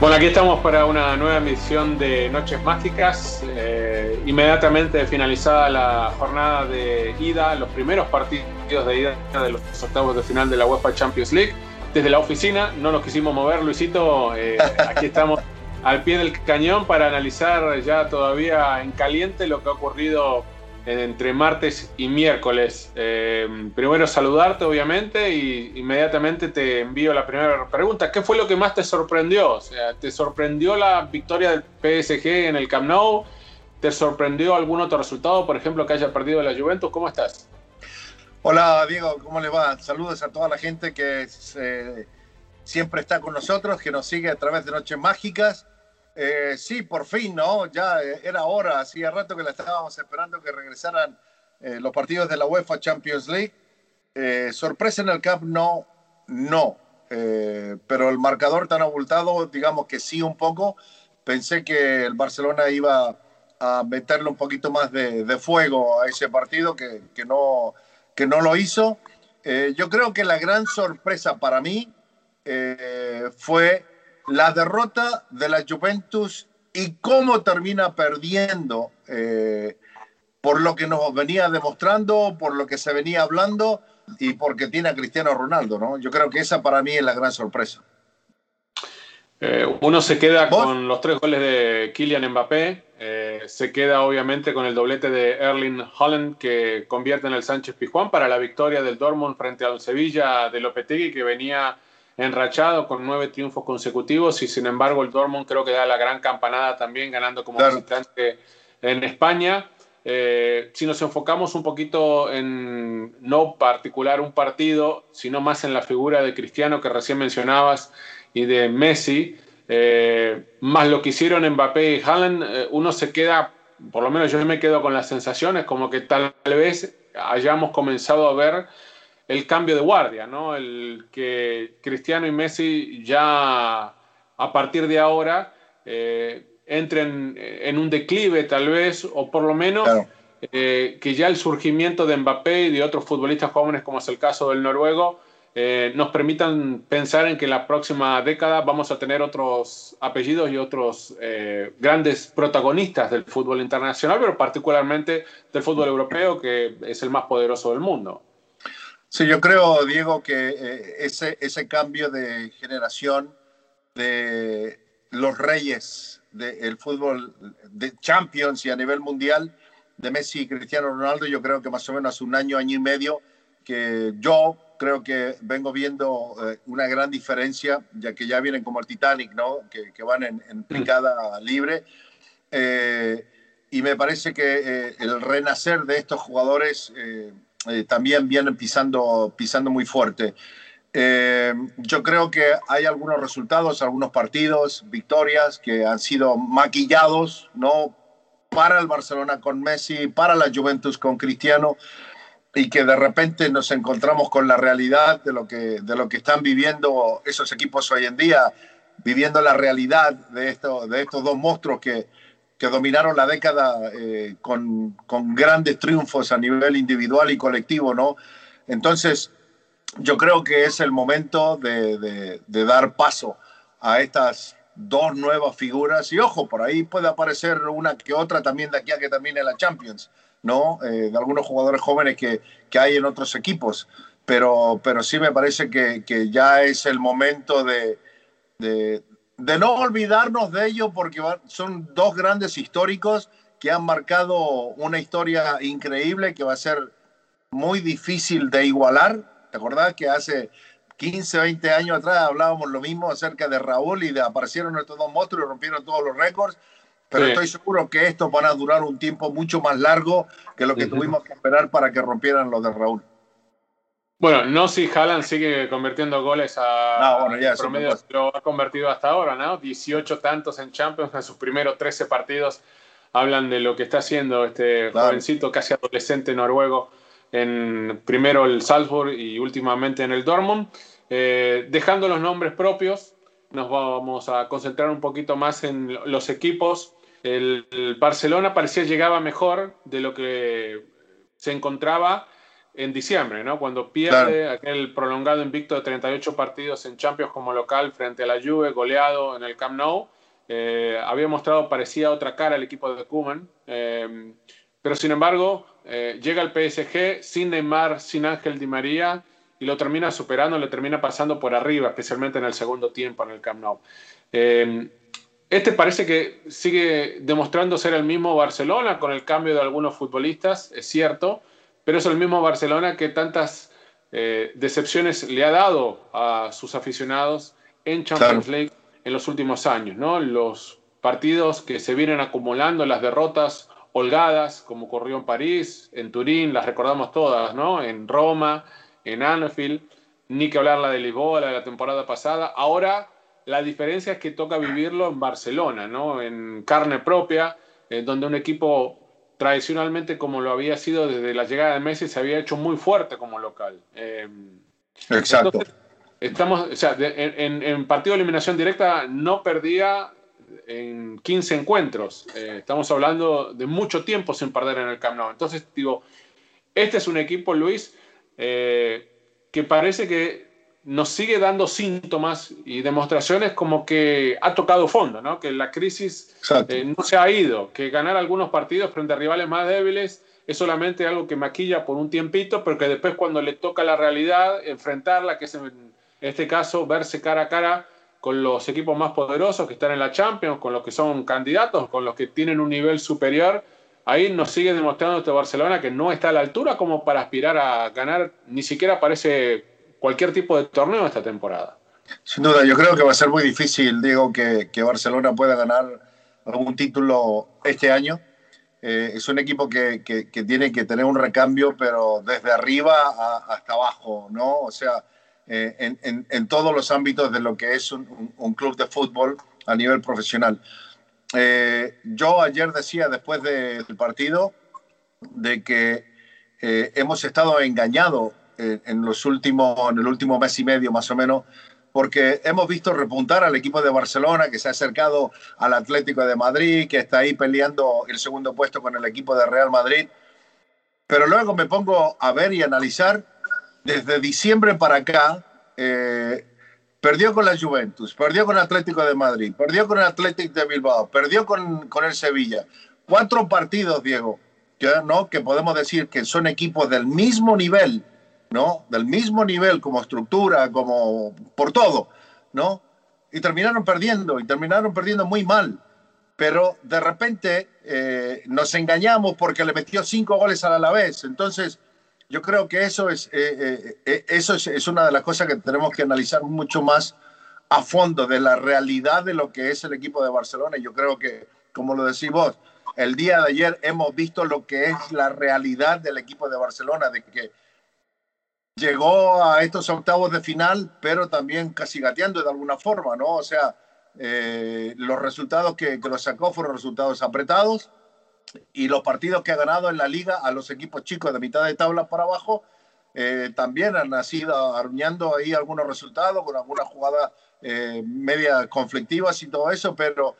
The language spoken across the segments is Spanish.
Bueno, aquí estamos para una nueva emisión de Noches Mágicas. Eh, inmediatamente finalizada la jornada de ida, los primeros partidos de ida de los octavos de final de la UEFA Champions League. Desde la oficina no nos quisimos mover, Luisito. eh, aquí estamos al pie del cañón para analizar ya todavía en caliente lo que ha ocurrido entre martes y miércoles. Eh, primero saludarte, obviamente, y inmediatamente te envío la primera pregunta. ¿Qué fue lo que más te sorprendió? O sea, ¿te sorprendió la victoria del PSG en el Camp Nou? ¿Te sorprendió algún otro resultado? Por ejemplo, que haya perdido la Juventus. ¿Cómo estás? Hola Diego, ¿cómo le va? Saludos a toda la gente que eh, siempre está con nosotros, que nos sigue a través de Noches Mágicas. Eh, sí, por fin, ¿no? Ya eh, era hora, hacía rato que la estábamos esperando que regresaran eh, los partidos de la UEFA Champions League. Eh, sorpresa en el Camp no, no, Eh, pero el marcador tan abultado, digamos que sí un poco. Pensé que el Barcelona iba a meterle un poquito más de, de fuego a ese partido que, que, no, que no lo hizo. Eh, yo creo que la gran sorpresa para mí fue la derrota de la Juventus y cómo termina perdiendo eh, por lo que nos venía demostrando, por lo que se venía hablando y porque tiene a Cristiano Ronaldo, ¿no? Yo creo que esa para mí es la gran sorpresa. Eh, uno se queda ¿Vos? con los tres goles de Kylian Mbappé, eh, se queda obviamente con el doblete de Erling Holland que convierte en el Sánchez Pizjuán para la victoria del Dortmund frente al Sevilla de Lopetegui que venía enrachado con nueve triunfos consecutivos y sin embargo el Dortmund creo que da la gran campanada también ganando como claro. visitante en España. Eh, si nos enfocamos un poquito en no particular un partido, sino más en la figura de Cristiano que recién mencionabas y de Messi, eh, más lo que hicieron Mbappé y Haaland, eh, uno se queda, por lo menos yo me quedo con las sensaciones como que tal vez hayamos comenzado a ver el cambio de guardia, ¿no? El que Cristiano y Messi ya a partir de ahora eh, entren en un declive tal vez, o por lo menos claro. eh, que ya el surgimiento de Mbappé y de otros futbolistas jóvenes, como es el caso del noruego, eh, nos permitan pensar en que en la próxima década vamos a tener otros apellidos y otros eh, grandes protagonistas del fútbol internacional, pero particularmente del fútbol europeo, que es el más poderoso del mundo. Sí, yo creo, Diego, que eh, ese, ese cambio de generación de los reyes del fútbol de Champions y a nivel mundial de Messi y Cristiano Ronaldo, yo creo que más o menos hace un año, año y medio, que yo creo que vengo viendo eh, una gran diferencia, ya que ya vienen como el Titanic, ¿no? Que, que van en, en, picada libre. Eh, y me parece que eh, el renacer de estos jugadores también vienen pisando, pisando muy fuerte. yo creo que hay algunos resultados, algunos partidos, victorias que han sido maquillados, ¿no? Para el Barcelona con Messi, para la Juventus con Cristiano y que de repente nos encontramos con la realidad de lo que, de lo que están viviendo esos equipos hoy en día, viviendo la realidad de, esto, de estos dos monstruos que, que dominaron la década eh, con, con, grandes triunfos a nivel individual y colectivo, ¿no? Entonces, yo creo que es el momento de, de, de dar paso a estas dos nuevas figuras y ojo, por ahí puede aparecer una que otra también de aquí a que termine la Champions, ¿no? Eh, de algunos jugadores jóvenes que, que, hay en otros equipos, pero, pero sí me parece que, que ya es el momento de, de, de, no olvidarnos de ello porque son dos grandes históricos que han marcado una historia increíble que va a ser muy difícil de igualar. ¿Te acordás que hace 15, 20 años atrás hablábamos lo mismo acerca de Raúl y de aparecieron estos dos monstruos y rompieron todos los récords. Pero sí. estoy seguro que estos van a durar un tiempo mucho más largo que lo que tuvimos que esperar para que rompieran los de Raúl. Bueno, no si Haaland sigue convirtiendo goles a no, bueno, ya, promedio, lo ha convertido hasta ahora, ¿no? 18 tantos en Champions en sus primeros 13 partidos. Hablan de lo que está haciendo este claro. jovencito, casi adolescente noruego, en primero el Salzburg y últimamente en el Dortmund. Eh, dejando los nombres propios, nos vamos a concentrar un poquito más en los equipos. El, el, Barcelona parecía llegaba mejor de lo que se encontraba en diciembre, ¿no? Cuando pierde claro. aquel prolongado invicto de 38 partidos en Champions como local frente a la Juve, goleado en el Camp Nou. Eh, había mostrado parecía otra cara el equipo de Koeman. Eh, pero sin embargo, eh, llega el PSG sin Neymar, sin Ángel Di María y lo termina superando, le termina pasando por arriba, especialmente en el segundo tiempo en el Camp Nou. Eh, este parece que sigue demostrando ser el mismo Barcelona con el cambio de algunos futbolistas, es cierto, pero es el mismo Barcelona que tantas eh, decepciones le ha dado a sus aficionados en Champions claro. League en los últimos años, ¿no? Los partidos que se vienen acumulando, las derrotas holgadas, como ocurrió en París, en Turín, las recordamos todas, ¿no? En Roma, en Anfield, ni que hablar la de Lisboa, la de la temporada pasada. Ahora la diferencia es que toca vivirlo en Barcelona, ¿no? En carne propia, en donde un equipo tradicionalmente como lo había sido desde la llegada de Messi se había hecho muy fuerte como local. Eh, Exacto. Entonces, estamos, o sea, de, en, en, partido de eliminación directa no perdía en 15 encuentros. Eh, estamos hablando de mucho tiempo sin perder en el Camp Nou. Entonces, digo, este es un equipo, Luis, eh, que parece que nos sigue dando síntomas y demostraciones como que ha tocado fondo, ¿no? que la crisis eh, no se ha ido, que ganar algunos partidos frente a rivales más débiles es solamente algo que maquilla por un tiempito, pero que después cuando le toca la realidad, enfrentarla, que es en este caso verse cara a cara con los equipos más poderosos que están en la Champions, con los que son candidatos, con los que tienen un nivel superior, ahí nos sigue demostrando este Barcelona que no está a la altura como para aspirar a ganar, ni siquiera parece cualquier tipo de torneo esta temporada. Sin duda, yo creo que va a ser muy difícil, digo, que, que Barcelona pueda ganar algún título este año. Eh, es un equipo que, que, tiene que tener un recambio, pero desde arriba hasta abajo, ¿no? O sea, eh, en, en, todos los ámbitos de lo que es un, un, club de fútbol a nivel profesional. Eh, yo ayer decía, después del partido, de que hemos estado engañados en, los últimos, en el último mes y medio más o menos, porque hemos visto repuntar al equipo de Barcelona que se ha acercado al Atlético de Madrid, que está ahí peleando el segundo puesto con el equipo de Real Madrid. Pero luego me pongo a ver y analizar desde diciembre para acá. Eh, perdió con la Juventus, perdió con el Atlético de Madrid, perdió con el Atlético de Bilbao, perdió con, con el Sevilla. Cuatro partidos, Diego, que, ¿no? que podemos decir que son equipos del mismo nivel ¿no? Del mismo nivel como estructura, como por todo, ¿no? Y terminaron perdiendo, y terminaron perdiendo muy mal. Pero de repente eh, nos engañamos porque le metió cinco goles al Alavés. Entonces, yo creo que eso es, eh, eh, eso es, es una de las cosas que tenemos que analizar mucho más a fondo de la realidad de lo que es el equipo de Barcelona. Yo creo que, como lo decís vos, el día de ayer hemos visto lo que es la realidad del equipo de Barcelona, de que llegó a estos octavos de final, pero también casi gateando de alguna forma, ¿no? O sea, eh, los resultados que, que lo sacó fueron resultados apretados y los partidos que ha ganado en la liga a los equipos chicos de mitad de tabla para abajo eh, también han nacido arruinando ahí algunos resultados con algunas jugadas eh, media conflictivas y todo eso, pero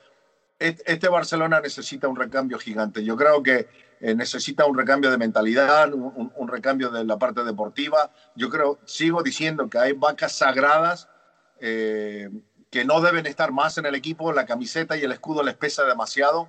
este Barcelona necesita un recambio gigante. Yo creo que eh, necesita un recambio de mentalidad, un, recambio de la parte deportiva. Yo creo, sigo diciendo que hay vacas sagradas eh, que no deben estar más en el equipo. La camiseta y el escudo les pesa demasiado.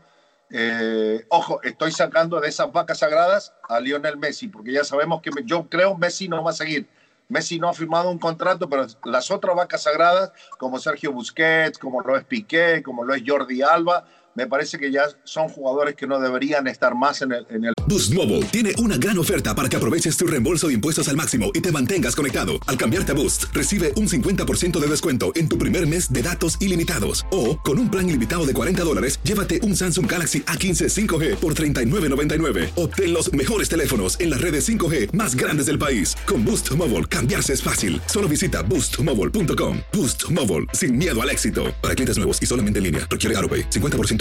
Eh, ojo, estoy sacando de esas vacas sagradas a Lionel Messi, porque ya sabemos que yo creo Messi no va a seguir. Messi no ha firmado un contrato, pero las otras vacas sagradas, como Sergio Busquets, como lo es Piqué, como lo es Jordi Alba, me parece que ya son jugadores que no deberían estar más en el, en el... Boost Mobile tiene una gran oferta para que aproveches tu reembolso de impuestos al máximo y te mantengas conectado. Al cambiarte a Boost, recibe un 50% de descuento en tu primer mes de datos ilimitados. O, con un plan ilimitado de 40 dólares, llévate un Samsung Galaxy A15 5G por $39.99. Obtén los mejores teléfonos en las redes 5G más grandes del país. Con Boost Mobile, cambiarse es fácil. Solo visita boostmobile.com. Boost Mobile, sin miedo al éxito. Para clientes nuevos y solamente en línea, requiere AroPay. 50%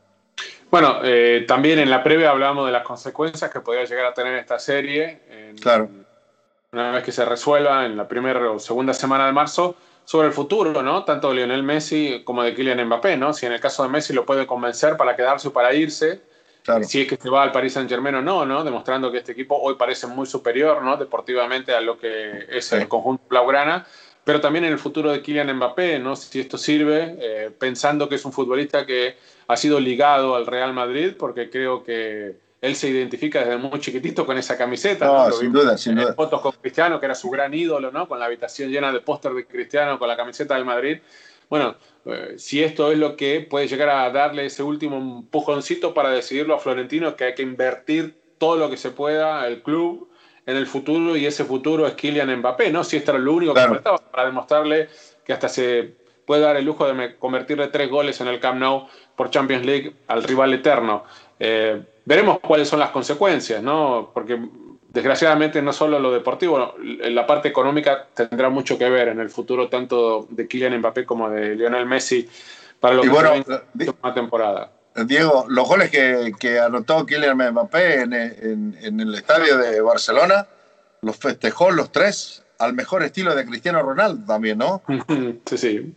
Bueno, eh, también en la previa hablamos de las consecuencias que podría llegar a tener esta serie. claro. Una vez que se resuelva en la primera o segunda semana de marzo, sobre el futuro, ¿no? Tanto de Lionel Messi como de Kylian Mbappé, ¿no? Si en el caso de Messi lo puede convencer para quedarse o para irse, si es que se va al Paris Saint Germain o no, ¿no? Demostrando que este equipo hoy parece muy superior, ¿no? Deportivamente a lo que es el conjunto blaugrana pero también en el futuro de Kylian Mbappé, ¿no? si esto sirve, eh, pensando que es un futbolista que ha sido ligado al Real Madrid, porque creo que él se identifica desde muy chiquitito con esa camiseta. No, sin duda, sin duda. Fotos con Cristiano, que era su gran ídolo, ¿no? con la habitación llena de póster de Cristiano, con la camiseta del Madrid. Bueno, eh, si esto es lo que puede llegar a darle ese último empujoncito para decidirlo a Florentino, que hay que invertir todo lo que se pueda el club en el futuro y ese futuro es Kylian Mbappé, ¿no? Si esto era lo único que faltaba para demostrarle que hasta se puede dar el lujo de convertirle tres goles en el Camp Nou por Champions League al rival eterno. Eh, veremos cuáles son las consecuencias, ¿no? Porque desgraciadamente no solo lo deportivo, la parte económica tendrá mucho que ver en el futuro tanto de Kylian Mbappé como de Lionel Messi para lo que bueno, la una temporada. Diego, los goles que, que anotó Kylian Mbappé en, en, el estadio de Barcelona, los festejó los tres al mejor estilo de Cristiano Ronaldo también, ¿no? Sí, sí.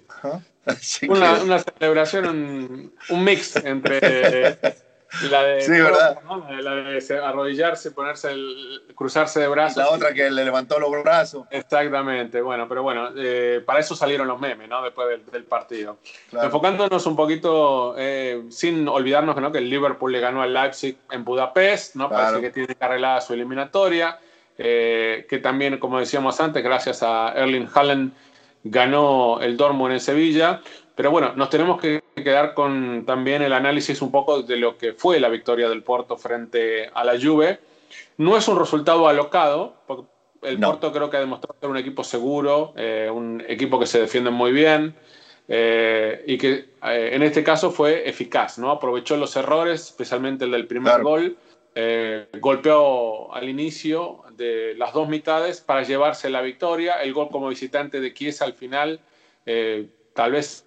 Una, una, celebración, un, un mix entre La de, sí, ¿verdad? La de arrodillarse, ponerse el, cruzarse de brazos. La otra que le levantó los brazos. Exactamente, bueno, pero bueno, eh, para eso salieron los memes, ¿no? Después del, partido. Enfocándonos un poquito, eh, sin olvidarnos ¿no? que el Liverpool le ganó al Leipzig en Budapest, ¿no? Parece que tiene arreglar su eliminatoria. Eh, que también, como decíamos antes, gracias a Erling Haaland ganó el Dortmund en Sevilla. Pero bueno, nos tenemos que quedar con también el análisis un poco de lo que fue la victoria del Porto frente a la Juve. No es un resultado alocado, porque el Porto creo que ha demostrado ser un equipo seguro, eh, un equipo que se defiende muy bien eh, y que eh, en este caso fue eficaz, ¿no? Aprovechó los errores, especialmente el del primer gol, golpeó al inicio de las dos mitades para llevarse la victoria, el gol como visitante de Chiesa al final tal vez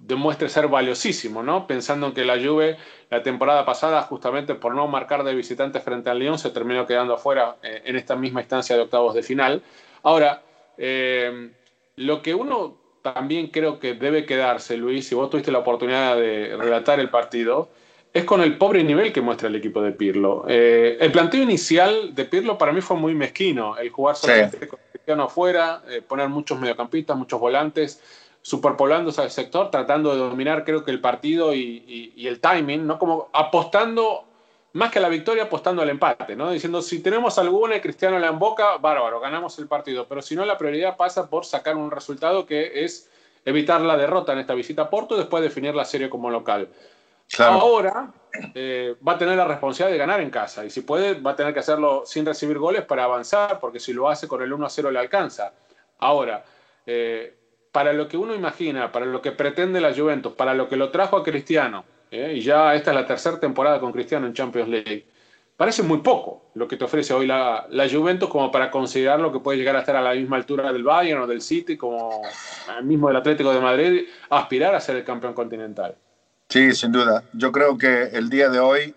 demuestre ser valiosísimo, ¿no? Pensando en que la Juve la temporada pasada, justamente por no marcar de visitante frente al Lyon, se terminó quedando afuera eh, en esta misma instancia de octavos de final. Ahora, eh, lo que uno también creo que debe quedarse, Luis, si vos tuviste la oportunidad de relatar el partido, es con el pobre nivel que muestra el equipo de Pirlo. Eh, el planteo inicial de Pirlo para mí fue muy mezquino, el jugar solamente con Cristiano afuera, eh, poner muchos mediocampistas, muchos volantes, superpoblándose al sector, tratando de dominar creo que el partido y, y, el timing, ¿no? Como apostando, más que a la victoria, apostando al empate, ¿no? Diciendo, si tenemos alguna y Cristiano la emboca, bárbaro, ganamos el partido, pero si no, la prioridad pasa por sacar un resultado que es evitar la derrota en esta visita a Porto y después definir la serie como local. Ahora eh, va a tener la responsabilidad de ganar en casa y si puede va a tener que hacerlo sin recibir goles para avanzar porque si lo hace con el 1 a 0 le alcanza. Ahora, eh, para lo que uno imagina, para lo que pretende la Juventus, para lo que lo trajo a Cristiano, eh, y ya esta es la tercera temporada con Cristiano en Champions League, parece muy poco lo que te ofrece hoy la, la, Juventus como para considerar lo que puede llegar a estar a la misma altura del Bayern o del City, como el mismo del Atlético de Madrid, aspirar a ser el campeón continental. Sí, sin duda. Yo creo que el día de hoy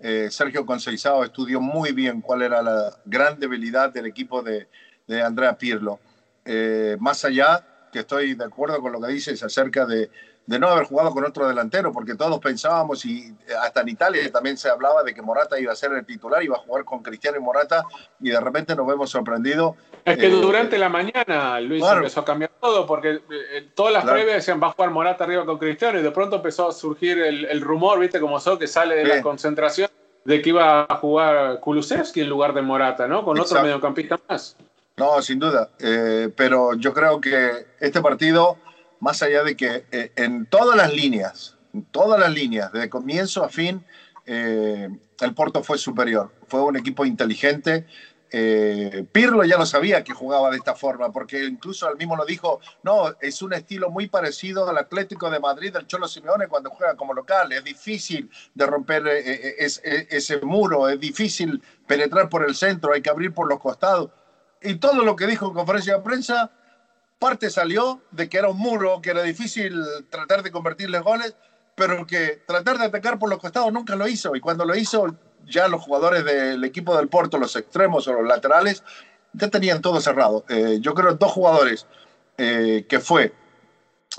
eh, Sergio Conceizao estudió muy bien cuál era la gran debilidad del equipo de, de Andrea Pirlo. Eh, más allá, que estoy de acuerdo con lo que dices acerca de, de no haber jugado con otro delantero, porque todos pensábamos, y hasta en Italia también se hablaba de que Morata iba a ser el titular, iba a jugar con Cristiano y Morata, y de repente nos vemos sorprendidos. Es que eh, durante la mañana Luis empezó a cambiar todo, porque eh, todas las previas decían va a jugar Morata arriba con Cristiano, y de pronto empezó a surgir el, rumor, viste como son, que sale de la concentración de que iba a jugar Kulusevski en lugar de Morata, ¿no? Con otro mediocampista más. No, sin duda. Eh, pero yo creo que este partido más allá de que eh, en todas las líneas, todas las líneas, de comienzo a fin, eh, el Porto fue superior. Fue un equipo inteligente. Pirlo ya lo sabía que jugaba de esta forma, porque incluso él mismo lo dijo, no, es un estilo muy parecido al Atlético de Madrid del Cholo Simeone cuando juega como local. Es difícil de romper ese muro, es difícil penetrar por el centro, hay que abrir por los costados. Y todo lo que dijo en conferencia de prensa parte salió de que era un muro, que era difícil tratar de convertirles goles, pero que tratar de atacar por los costados nunca lo hizo. Y cuando lo hizo, ya los jugadores del equipo del Porto, los extremos o los laterales, ya tenían todo cerrado. Eh, yo creo dos jugadores, eh, que fue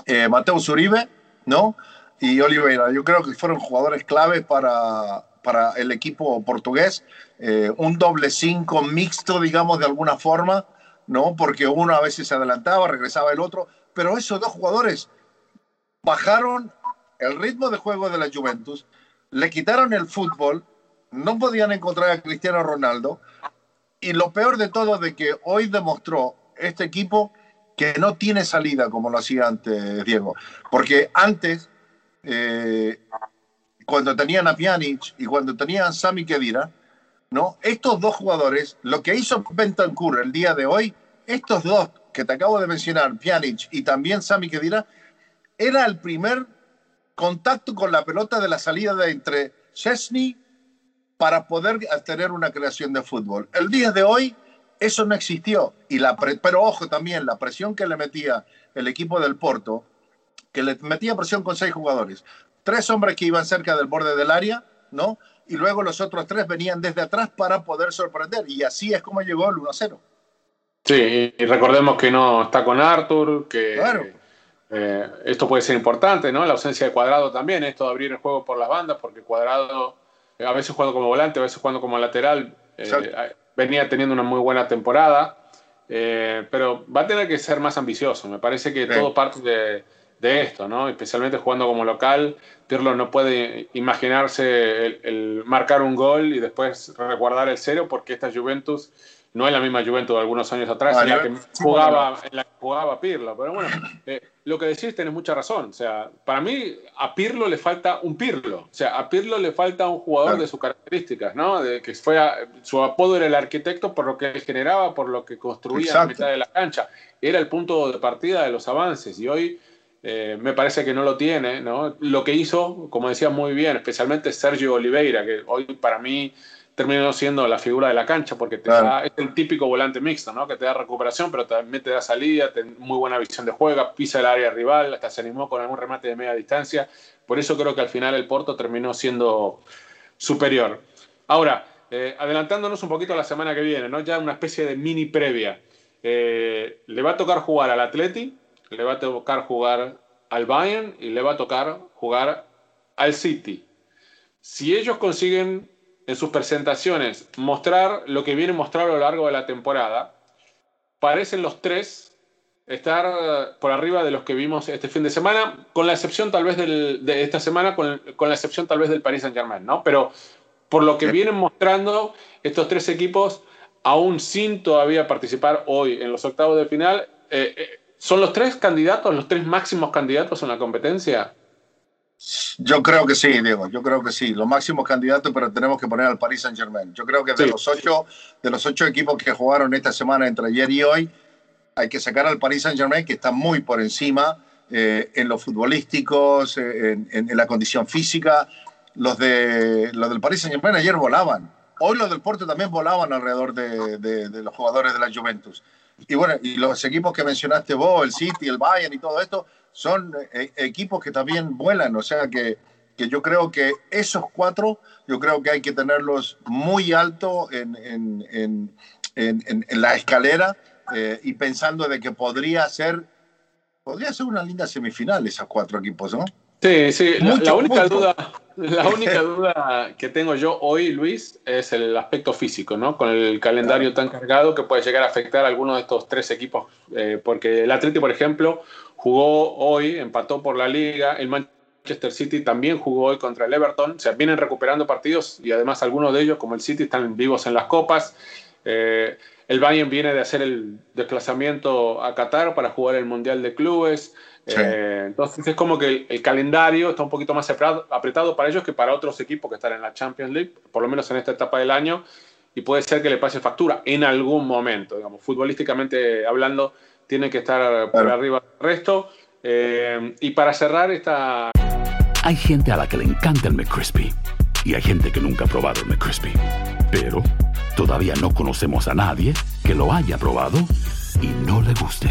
eh, Mateo Zuribe, ¿no? Y Oliveira. Yo creo que fueron jugadores clave para, para el equipo portugués. un doble cinco mixto, digamos, de alguna forma, ¿no? Porque uno a veces se adelantaba, regresaba el otro, pero esos dos jugadores bajaron el ritmo de juego de la Juventus, le quitaron el fútbol, no podían encontrar a Cristiano Ronaldo, y lo peor de todo de que hoy demostró este equipo que no tiene salida como lo hacía antes Diego, porque antes, eh, cuando tenían a Pjanic y cuando tenían a Sami Khedira, ¿no? Estos dos jugadores, lo que hizo Bentancur el día de hoy, estos dos que te acabo de mencionar, Pjanic y también Sami Khedira, era el primer contacto con la pelota de la salida de entre Chesney para poder tener una creación de fútbol. El día de hoy eso no existió. Y la pero ojo también, la presión que le metía el equipo del Porto, que le metía presión con seis jugadores. Tres hombres que iban cerca del borde del área, ¿no? y luego los otros tres venían desde atrás para poder sorprender. Y así es como llegó el 1-0. Sí, y recordemos que no está con Arthur, que eh, esto puede ser importante, ¿no? La ausencia de Cuadrado también, esto de abrir el juego por las bandas, porque Cuadrado eh, a veces jugando como volante, a veces jugando como lateral, eh, venía teniendo una muy buena temporada, pero va a tener que ser más ambicioso. Me parece que todo parte de de esto, ¿no? Especialmente jugando como local, Pirlo no puede imaginarse el, marcar un gol y después resguardar el cero porque esta Juventus no es la misma Juventus de algunos años atrás, en, la que jugaba, en la que jugaba Pirlo. Pero bueno, eh, lo que decís tenés mucha razón. O sea, para mí a Pirlo le falta un Pirlo. O sea, a Pirlo le falta un jugador de sus características, ¿no? De que fue su apodo era el arquitecto por lo que generaba, por lo que construía en la mitad de la cancha. Era el punto de partida de los avances y hoy eh, me parece que no lo tiene, ¿no? Lo que hizo, como decía muy bien, especialmente Sergio Oliveira, que hoy para mí terminó siendo la figura de la cancha, porque te da, es el típico volante mixto, ¿no? Que te da recuperación, pero también te da salida, te, muy buena visión de juego, pisa el área rival, hasta se animó con algún remate de media distancia. Por eso creo que al final el Porto terminó siendo superior. Ahora, eh, adelantándonos un poquito a la semana que viene, ¿no? Ya una especie de mini previa. eh, le va a tocar jugar al Atleti, le va a tocar jugar al Bayern y le va a tocar jugar al City. Si ellos consiguen en sus presentaciones mostrar lo que viene mostrado a lo largo de la temporada, parecen los tres estar eh, por arriba de los que vimos este fin de semana, con la excepción tal vez de esta semana, con, la excepción tal vez del Paris Saint Germain, ¿no? Pero por lo que vienen mostrando estos tres equipos, aún sin todavía participar hoy en los octavos de final, eh, eh, ¿son los tres candidatos, los tres máximos candidatos en la competencia? Yo creo que sí, Diego, yo creo que sí. Los máximos candidatos, pero tenemos que poner al Paris Saint Germain. Yo creo que de, los ocho, de los ocho equipos que jugaron esta semana entre ayer y hoy, hay que sacar al Paris Saint Germain, que está muy por encima eh, en los futbolísticos, eh, en, la condición física. Los, de, los del Paris Saint Germain ayer volaban. Hoy los del Porto también volaban alrededor de, de, los jugadores de la Juventus. Y bueno, y los equipos que mencionaste vos, el City, el Bayern y todo esto, son eh, equipos que también vuelan. O sea que, que, yo creo que esos cuatro, yo creo que hay que tenerlos muy alto en, en, en, en la escalera eh, y pensando de que podría ser, podría ser una linda semifinal esos cuatro equipos, ¿no? Sí, sí. la, única duda, la única duda que tengo yo hoy, Luis, es el aspecto físico, ¿no? Con el calendario tan cargado que puede llegar a afectar a alguno de estos tres equipos, eh, porque el Atlético, por ejemplo, jugó hoy, empató por la Liga, el Manchester City también jugó hoy contra el Everton, o sea, vienen recuperando partidos y además algunos de ellos, como el City, están vivos en las copas. Eh, el Bayern viene de hacer el desplazamiento a Qatar para jugar el Mundial de Clubes. Eh, entonces es como que el, calendario está un poquito más apretado para ellos que para otros equipos que están en la Champions League, por lo menos en esta etapa del año, y puede ser que le pase factura en algún momento. Digamos, futbolísticamente hablando, tiene que estar por arriba del resto. Eh, y para cerrar esta... Hay gente a la que le encanta el McCrispy y hay gente que nunca ha probado el McCrispy. Pero Todavía no conocemos a nadie que lo haya probado y no le guste.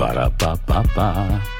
Para pa pa pa.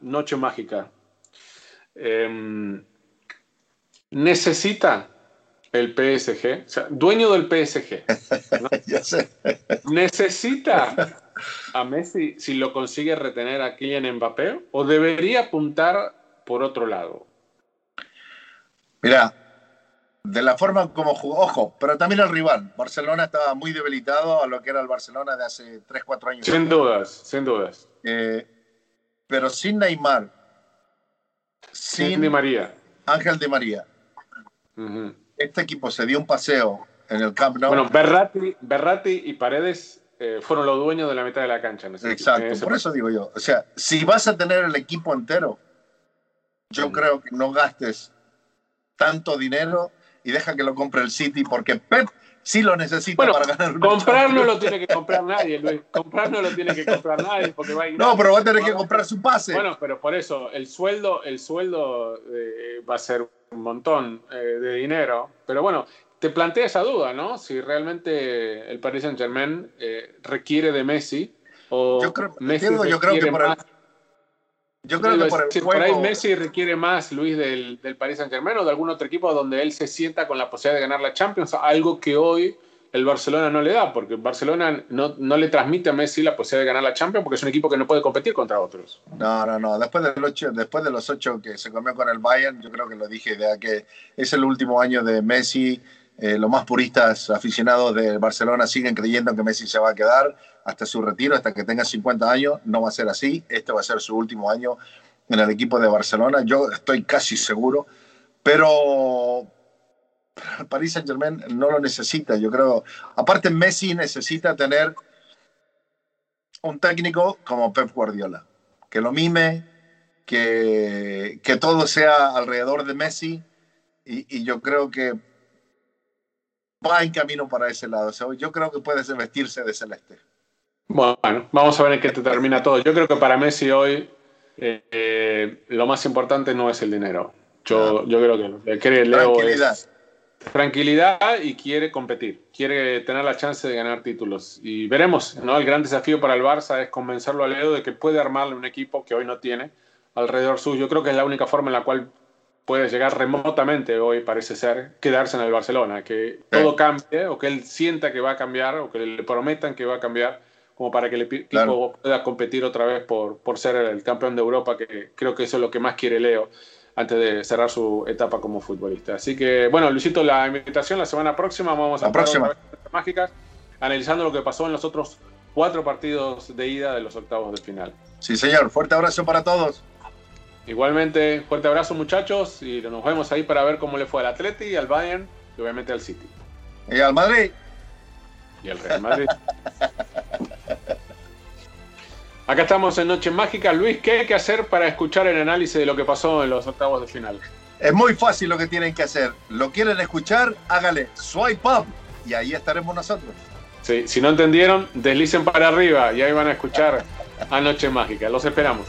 Noche mágica. Em, necesita el PSG, o sea, dueño del PSG, necesita a Messi si lo consigue retener a Kylian Mbappé o debería apuntar por otro lado. Mira, de la forma como jugó, ojo, pero también el rival. Barcelona estaba muy debilitado a lo que era el Barcelona de hace 3, 4 años. Sin dudas, sin dudas. Eh, pero sin Neymar, sin Di María. Ángel de María, este equipo se dio un paseo en el Camp Nou. Bueno, Berratti, y Paredes eh, fueron los dueños de la mitad de la cancha. Exacto, por eso digo yo. O sea, si vas a tener el equipo entero, yo creo que no gastes tanto dinero y deja que lo compre el City, porque Pep sí lo necesita para ganar una Comprar no lo tiene que comprar nadie, Luis. Comprar no lo tiene que comprar nadie porque va a ir No, pero va a tener que comprar su pase. Bueno, pero por eso el sueldo, el sueldo eh, va a ser un montón eh, de dinero. Pero bueno, te plantea esa duda, ¿no? Si realmente el Paris Saint Germain eh, requiere de Messi o yo creo, Messi yo creo que por el, yo creo que por, el por ahí Messi requiere más, Luis, del, del Paris Saint Germain o de algún otro equipo donde él se sienta con la posibilidad de ganar la Champions, algo que hoy el Barcelona no le da, porque Barcelona no, no, le transmite a Messi la posibilidad de ganar la Champions porque es un equipo que no puede competir contra otros. No, no, no. Después, del ocho, después de los ocho que se comió con el Bayern, yo creo que lo dije, de que es el último año de Messi Eh, los más puristas aficionados de Barcelona siguen creyendo que Messi se va a quedar hasta su retiro, hasta que tenga 50 años. No va a ser así. Este va a ser su último año en el equipo de Barcelona. Yo estoy casi seguro. Pero el Paris Saint Germain no lo necesita. Yo creo, aparte Messi necesita tener un técnico como Pep Guardiola, que lo mime, que, que todo sea alrededor de Messi. Y, y yo creo que va en camino para ese lado. yo creo que puede vestirse de celeste. Bueno, vamos a ver en qué te termina todo. Yo creo que para Messi hoy eh, lo más importante no es el dinero. Yo, yo creo que lo que quiere Leo tranquilidad. es tranquilidad y quiere competir, quiere tener la chance de ganar títulos. Y veremos, ¿no? El gran desafío para el Barça es convencerlo a Leo de que puede armarle un equipo que hoy no tiene alrededor suyo. Yo creo que es la única forma en la cual puede llegar remotamente hoy, parece ser, quedarse en el Barcelona, que todo cambie o que él sienta que va a cambiar o que le prometan que va a cambiar como para que el equipo pueda competir otra vez por, por ser el campeón de Europa, que creo que eso es lo que más quiere Leo antes de cerrar su etapa como futbolista. Así que, bueno, Luisito, la invitación la semana próxima vamos a la próxima. mágicas analizando lo que pasó en los otros cuatro partidos de ida de los octavos de final. Sí, señor. Fuerte abrazo para todos. Igualmente, fuerte abrazo muchachos y nos vemos ahí para ver cómo le fue al Atleti, al Bayern y obviamente al City. Y al Madrid. Y al Real Madrid. Acá estamos en Noche Mágica. Luis, ¿qué hay que hacer para escuchar el análisis de lo que pasó en los octavos de final? Es muy fácil lo que tienen que hacer. ¿Lo quieren escuchar? Hágale swipe up y ahí estaremos nosotros. Sí, si no entendieron, deslicen para arriba y ahí van a escuchar a Noche Mágica. Los esperamos.